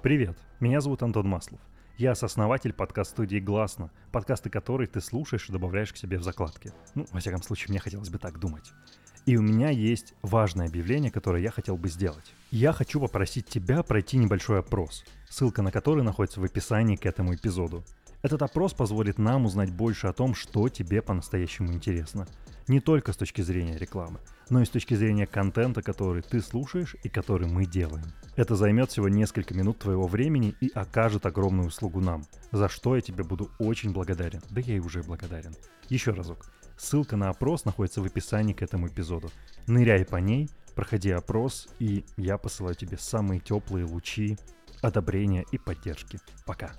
Привет, меня зовут Антон Маслов. Я сооснователь подкаст-студии «Гласно», подкасты которой ты слушаешь и добавляешь к себе в закладки. Ну, во всяком случае, мне хотелось бы так думать. И у меня есть важное объявление, которое я хотел бы сделать. Я хочу попросить тебя пройти небольшой опрос, ссылка на который находится в описании к этому эпизоду. Этот опрос позволит нам узнать больше о том, что тебе по-настоящему интересно. Не только с точки зрения рекламы, но и с точки зрения контента, который ты слушаешь и который мы делаем. Это займет всего несколько минут твоего времени и окажет огромную услугу нам, за что я тебе буду очень благодарен. Да я и уже благодарен. Еще разок. Ссылка на опрос находится в описании к этому эпизоду. Ныряй по ней, проходи опрос, и я посылаю тебе самые теплые лучи одобрения и поддержки. Пока.